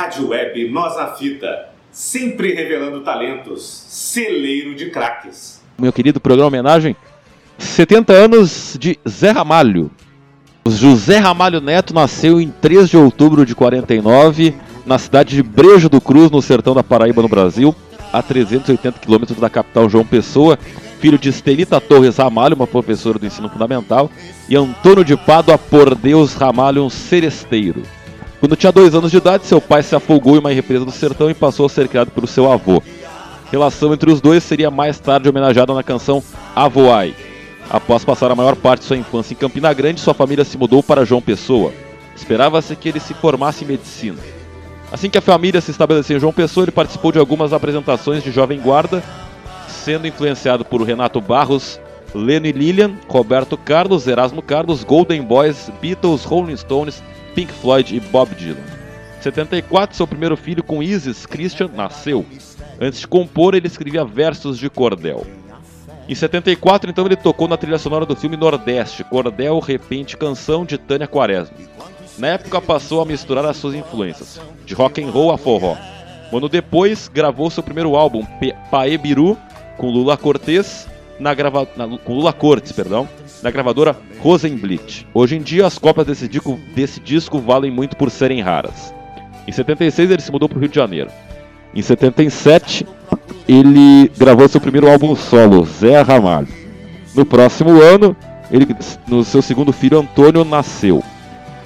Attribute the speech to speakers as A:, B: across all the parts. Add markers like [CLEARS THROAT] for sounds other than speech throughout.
A: Rádio Web Nós na Fita, sempre revelando talentos, celeiro de craques.
B: Meu querido programa homenagem, 70 anos de Zé Ramalho. José Ramalho Neto nasceu em 3 de outubro de 49, na cidade de Brejo do Cruz, no sertão da Paraíba, no Brasil, a 380 quilômetros da capital João Pessoa, filho de Estelita Torres Ramalho, uma professora do ensino fundamental, e Antônio de Pádua por Deus Ramalho, um seresteiro. Quando tinha dois anos de idade, seu pai se afogou em uma represa do sertão e passou a ser criado pelo seu avô. A relação entre os dois seria mais tarde homenageada na canção Avoai. Após passar a maior parte de sua infância em Campina Grande, sua família se mudou para João Pessoa. Esperava-se que ele se formasse em medicina. Assim que a família se estabeleceu em João Pessoa, ele participou de algumas apresentações de Jovem Guarda, sendo influenciado por Renato Barros, Leno e Roberto Carlos, Erasmo Carlos, Golden Boys, Beatles, Rolling Stones, Pink Floyd e Bob Dylan. Em 74, seu primeiro filho com Isis, Christian, nasceu. Antes de compor, ele escrevia versos de cordel. Em 74, então, ele tocou na trilha sonora do filme Nordeste, Cordel, Repente, Canção de Tânia Quaresma. Na época, passou a misturar as suas influências, de rock and roll a forró. Um ano depois, gravou seu primeiro álbum, Pae Biru, com Lula Cortez, na grava... Na... com Lula Cortes, perdão, na gravadora Rosenblit. Hoje em dia, as cópias desse disco, desse disco valem muito por serem raras. Em 76, ele se mudou para o Rio de Janeiro. Em 77, ele gravou seu primeiro álbum solo, Zé Ramalho. No próximo ano, ele, no seu segundo filho, Antônio, nasceu.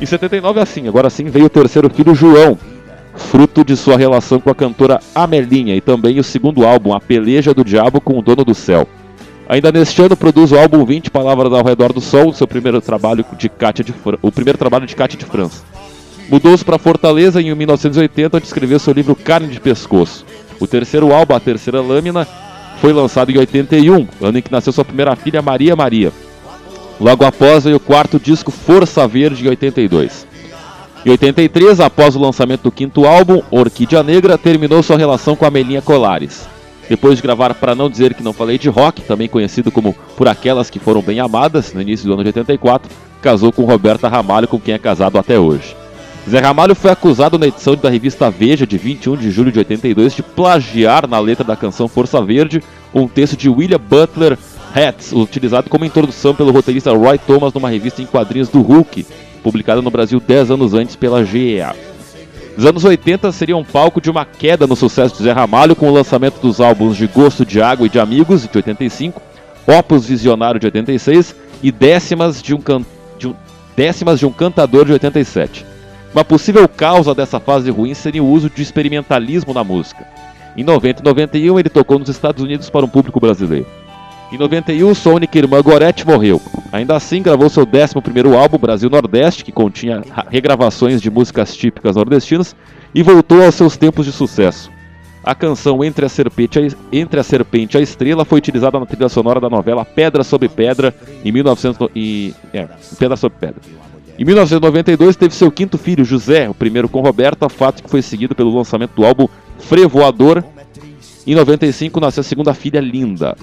B: Em 79, assim, agora sim, veio o terceiro filho, João, fruto de sua relação com a cantora Amelinha e também o segundo álbum, A Peleja do Diabo com o Dono do Céu. Ainda neste ano produz o álbum 20 Palavras ao Redor do Sol, seu primeiro trabalho de Cátia de Fran... o primeiro trabalho de Cátia de França. Mudou-se para Fortaleza em 1980, onde escreveu seu livro Carne de Pescoço. O terceiro álbum, A Terceira Lâmina, foi lançado em 81, ano em que nasceu sua primeira filha, Maria Maria. Logo após veio o quarto disco, Força Verde, em 82. Em 83, após o lançamento do quinto álbum, Orquídea Negra, terminou sua relação com a Melinha Colares. Depois de gravar Para Não Dizer Que Não Falei de Rock, também conhecido como Por Aquelas Que Foram Bem Amadas, no início do ano de 84, casou com Roberta Ramalho, com quem é casado até hoje. Zé Ramalho foi acusado na edição da revista Veja, de 21 de julho de 82, de plagiar na letra da canção Força Verde um texto de William Butler Hats, utilizado como introdução pelo roteirista Roy Thomas numa revista em quadrinhos do Hulk, publicada no Brasil 10 anos antes pela GEA. Os anos 80 seriam palco de uma queda no sucesso de Zé Ramalho com o lançamento dos álbuns de Gosto de Água e de Amigos, de 85, Opus Visionário, de 86 e Décimas de um, can... de um... Décimas de um Cantador, de 87. Uma possível causa dessa fase ruim seria o uso de experimentalismo na música. Em 90 e 91 ele tocou nos Estados Unidos para um público brasileiro. Em 91, sua única irmã Gorete morreu. Ainda assim, gravou seu 11 álbum, Brasil Nordeste, que continha regravações de músicas típicas nordestinas, e voltou aos seus tempos de sucesso. A canção Entre a Serpente, a, Entre a Serpente a Estrela foi utilizada na trilha sonora da novela Pedra sobre Pedra, em 1900 e, é, Pedra sobre Pedra. Em 1992 teve seu quinto filho, José, o primeiro com Roberta, fato que foi seguido pelo lançamento do álbum Frevoador. Em 95 nasceu a segunda filha, Linda.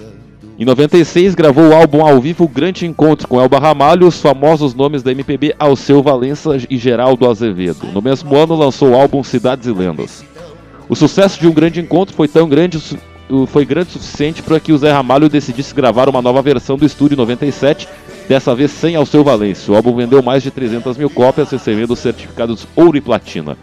B: Em 96 gravou o álbum ao vivo Grande Encontro com Elba Ramalho os famosos nomes da MPB Alceu Valença e Geraldo Azevedo. No mesmo ano lançou o álbum Cidades e Lendas. O sucesso de um grande encontro foi tão grande, foi grande o suficiente para que o Zé Ramalho decidisse gravar uma nova versão do estúdio 97 dessa vez sem Alceu Valença. O álbum vendeu mais de 300 mil cópias, recebendo certificados ouro e platina.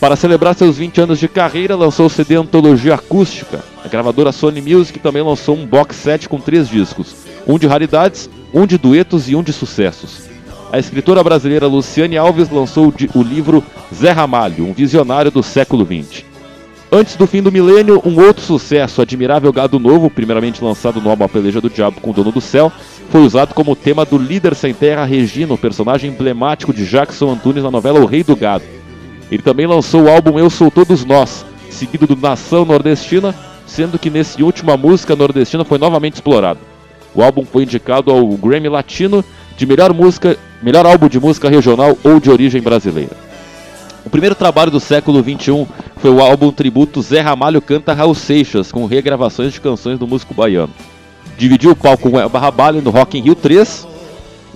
B: Para celebrar seus 20 anos de carreira, lançou o CD Antologia Acústica. A gravadora Sony Music também lançou um box set com três discos: um de raridades, um de duetos e um de sucessos. A escritora brasileira Luciane Alves lançou o livro Zé Ramalho, um visionário do século XX. Antes do fim do milênio, um outro sucesso, Admirável Gado Novo, primeiramente lançado no álbum A Peleja do Diabo com o Dono do Céu, foi usado como tema do líder sem terra Regina, o personagem emblemático de Jackson Antunes na novela O Rei do Gado. Ele também lançou o álbum Eu Sou Todos Nós, seguido do Nação Nordestina, sendo que nesse último a música nordestina foi novamente explorada. O álbum foi indicado ao Grammy Latino de melhor música, melhor álbum de música regional ou de origem brasileira. O primeiro trabalho do século XXI foi o álbum tributo Zé Ramalho canta Raul Seixas, com regravações de canções do músico baiano dividiu o palco com Elba Rabalho no Rock in Rio 3.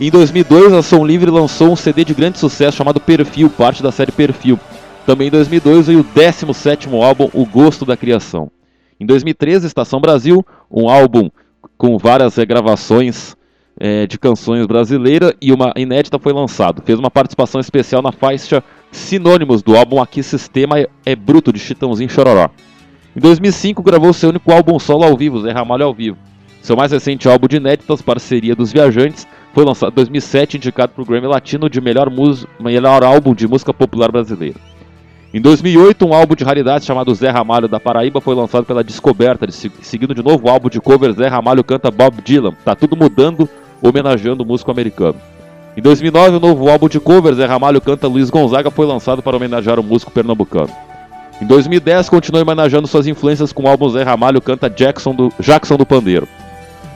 B: Em 2002, a Som Livre lançou um CD de grande sucesso chamado Perfil, parte da série Perfil. Também em 2002 veio o 17º álbum O Gosto da Criação. Em 2013, Estação Brasil, um álbum com várias regravações é, de canções brasileiras e uma inédita foi lançado. Fez uma participação especial na faixa Sinônimos do álbum Aqui Sistema é Bruto de Chitãozinho Chororó. Em 2005 gravou seu único álbum solo ao vivo, Zé Ramalho ao vivo. Seu mais recente álbum de inéditas, Parceria dos Viajantes, foi lançado em 2007 indicado para o Grammy Latino de melhor, melhor álbum de música popular brasileira. Em 2008, um álbum de raridade chamado Zé Ramalho da Paraíba foi lançado pela Descoberta, seguindo de novo o álbum de cover Zé Ramalho canta Bob Dylan. Tá tudo mudando, homenageando o músico americano. Em 2009, o novo álbum de cover Zé Ramalho canta Luiz Gonzaga foi lançado para homenagear o músico pernambucano. Em 2010, continuou homenageando suas influências com o álbum Zé Ramalho canta Jackson do, Jackson do Pandeiro.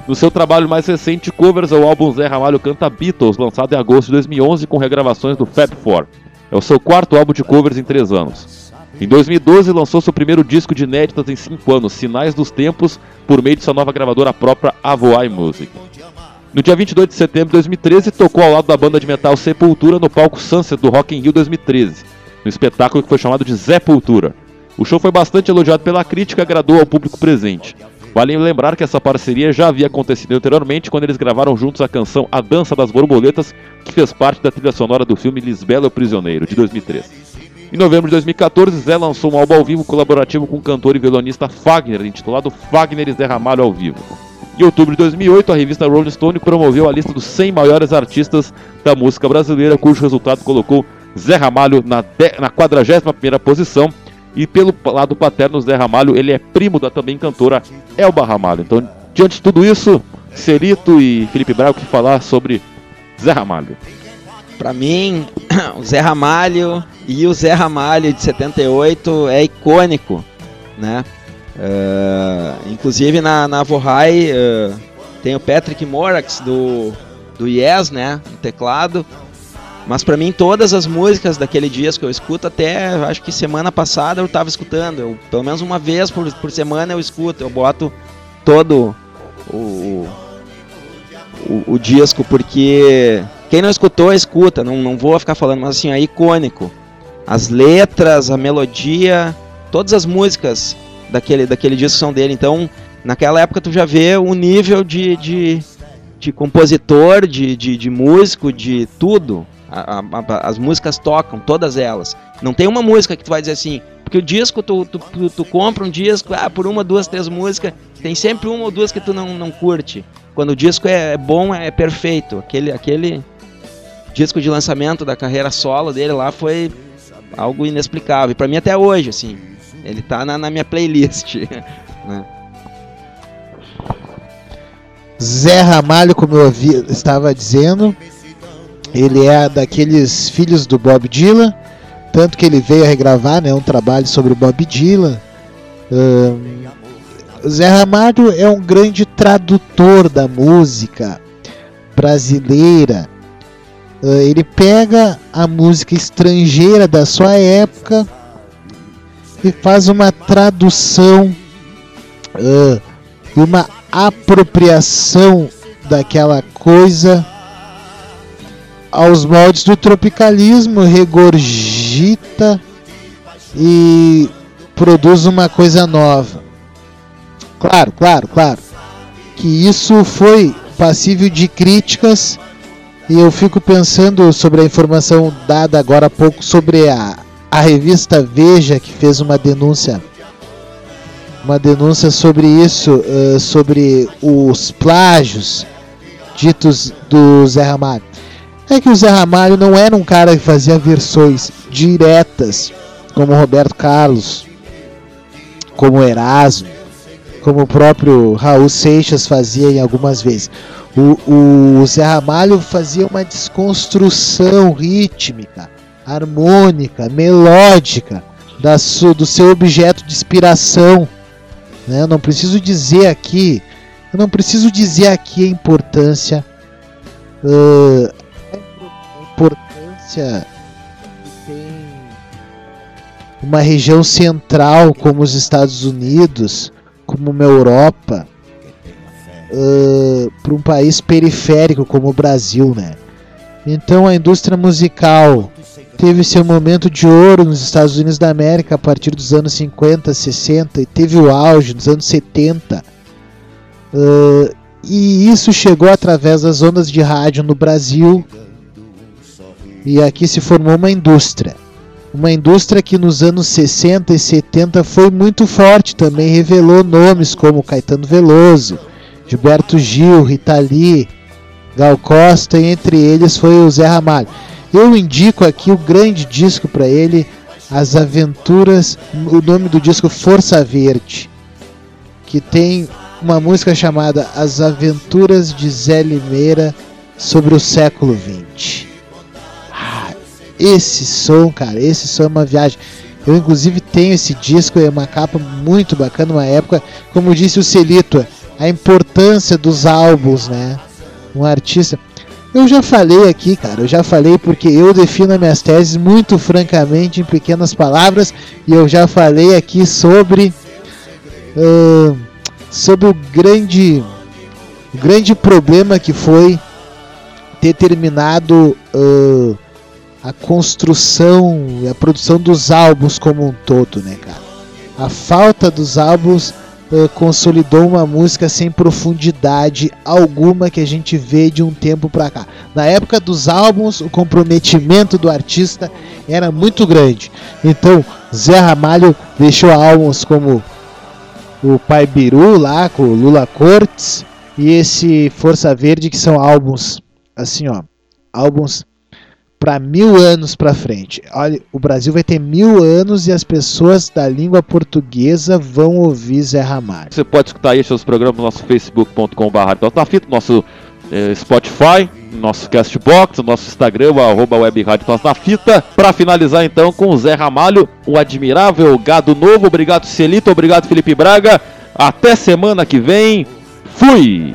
B: No seu trabalho mais recente, covers o álbum Zé Ramalho canta Beatles, lançado em agosto de 2011 com regravações do Fab Four. É o seu quarto álbum de covers em três anos. Em 2012, lançou seu primeiro disco de inéditas em cinco anos, Sinais dos Tempos, por meio de sua nova gravadora própria, Avoai Music. No dia 22 de setembro de 2013, tocou ao lado da banda de metal Sepultura no palco Sunset do Rock in Rio 2013, no espetáculo que foi chamado de Zepultura. O show foi bastante elogiado pela crítica e agradou ao público presente. Vale lembrar que essa parceria já havia acontecido anteriormente quando eles gravaram juntos a canção A Dança das Borboletas, que fez parte da trilha sonora do filme Lisbela o Prisioneiro, de 2003. Em novembro de 2014, Zé lançou um álbum ao vivo colaborativo com o cantor e violonista Fagner, intitulado Fagner e Zé Ramalho ao vivo. Em outubro de 2008, a revista Rolling Stone promoveu a lista dos 100 maiores artistas da música brasileira, cujo resultado colocou Zé Ramalho na, na 41ª posição e pelo lado paterno, Zé Ramalho, ele é primo da também cantora Elba Ramalho. Então, diante de tudo isso, Cerito e Felipe Braga, o que falar sobre Zé Ramalho?
C: Para mim, [CLEARS THROAT] o Zé Ramalho e o Zé Ramalho de 78 é icônico, né? Uh, inclusive na, na Vohai uh, tem o Patrick Morax do, do Yes, né? No teclado. Mas para mim todas as músicas daquele dias que eu escuto até acho que semana passada eu tava escutando. Eu, pelo menos uma vez por, por semana eu escuto, eu boto todo o, o, o disco porque quem não escutou escuta, não, não vou ficar falando, mas assim, é icônico. As letras, a melodia, todas as músicas daquele, daquele disco são dele. Então, naquela época tu já vê o nível de, de, de compositor, de, de, de músico, de tudo. A, a, as músicas tocam, todas elas. Não tem uma música que tu vai dizer assim, porque o disco, tu, tu, tu, tu, compra um disco, ah, por uma, duas, três músicas, tem sempre uma ou duas que tu não, não curte. Quando o disco é, é bom, é perfeito. Aquele, aquele disco de lançamento da carreira solo dele lá foi algo inexplicável. E pra mim até hoje, assim, ele tá na, na minha playlist. [LAUGHS] né?
D: Zé Ramalho, como eu estava dizendo, ele é daqueles filhos do Bob Dylan, tanto que ele veio a regravar né, um trabalho sobre o Bob Dylan. Um, Zé Ramalho é um grande tradutor da música brasileira. Uh, ele pega a música estrangeira da sua época e faz uma tradução uh, e uma apropriação daquela coisa aos moldes do tropicalismo, regurgita e produz uma coisa nova. Claro, claro, claro. Que isso foi passível de críticas e eu fico pensando sobre a informação dada agora há pouco sobre a, a revista Veja que fez uma denúncia uma denúncia sobre isso, uh, sobre os plágios ditos do Zé Ramalho é que o Zé Ramalho não era um cara que fazia versões diretas, como Roberto Carlos, como Erasmo, como o próprio Raul Seixas fazia em algumas vezes. O, o Zé Ramalho fazia uma desconstrução rítmica, harmônica, melódica da su, do seu objeto de inspiração. Né? Eu não preciso dizer aqui, eu não preciso dizer aqui a importância uh, que tem uma região central como os Estados Unidos, como uma Europa, uh, para um país periférico como o Brasil, né? Então a indústria musical teve seu momento de ouro nos Estados Unidos da América a partir dos anos 50, 60 e teve o auge nos anos 70. Uh, e isso chegou através das ondas de rádio no Brasil. E aqui se formou uma indústria. Uma indústria que nos anos 60 e 70 foi muito forte também, revelou nomes como Caetano Veloso, Gilberto Gil, Rita Lee, Gal Costa, e entre eles foi o Zé Ramalho. Eu indico aqui o grande disco para ele, As Aventuras, o nome do disco Força Verde, que tem uma música chamada As Aventuras de Zé Limeira sobre o século XX. Esse som, cara, esse som é uma viagem. Eu inclusive tenho esse disco, é uma capa muito bacana, uma época, como disse o Celito, a importância dos álbuns, né? Um artista. Eu já falei aqui, cara, eu já falei porque eu defino minhas teses muito francamente em pequenas palavras e eu já falei aqui sobre uh, sobre o grande o grande problema que foi ter terminado uh, a construção e a produção dos álbuns como um todo, né, cara? A falta dos álbuns uh, consolidou uma música sem profundidade alguma que a gente vê de um tempo pra cá. Na época dos álbuns, o comprometimento do artista era muito grande. Então, Zé Ramalho deixou álbuns como o Pai Biru lá com o Lula Cortes e esse Força Verde que são álbuns assim ó, álbuns para mil anos para frente. Olha, o Brasil vai ter mil anos e as pessoas da língua portuguesa vão ouvir Zé Ramalho.
B: Você pode escutar aí seus programas no nosso facebook.com.br, nosso eh, Spotify, nosso Castbox, nosso Instagram, arroba web rádio fita. Para finalizar então com o Zé Ramalho, o admirável gado novo. Obrigado Celito, obrigado Felipe Braga. Até semana que vem. Fui!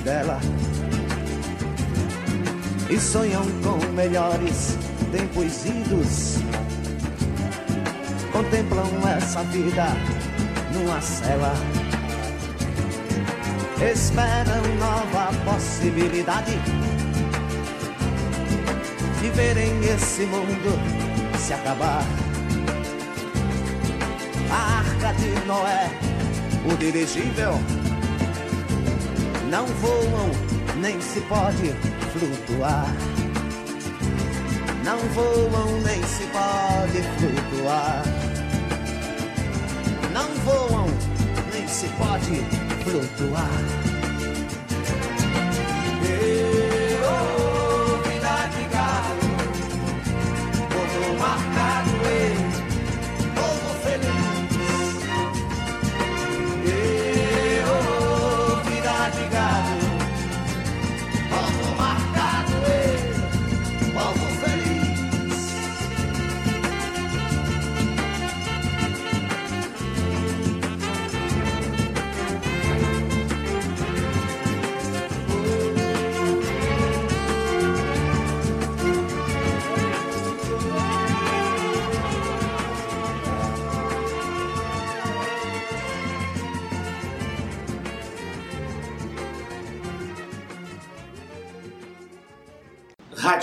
E: dela. E sonham com melhores tempos idos. Contemplam essa vida numa cela. Esperam nova possibilidade. Viverem esse mundo se acabar. A arca de Noé, o dirigível, não voam, nem se pode flutuar. Não voam, nem se pode flutuar. Não voam, nem se pode flutuar.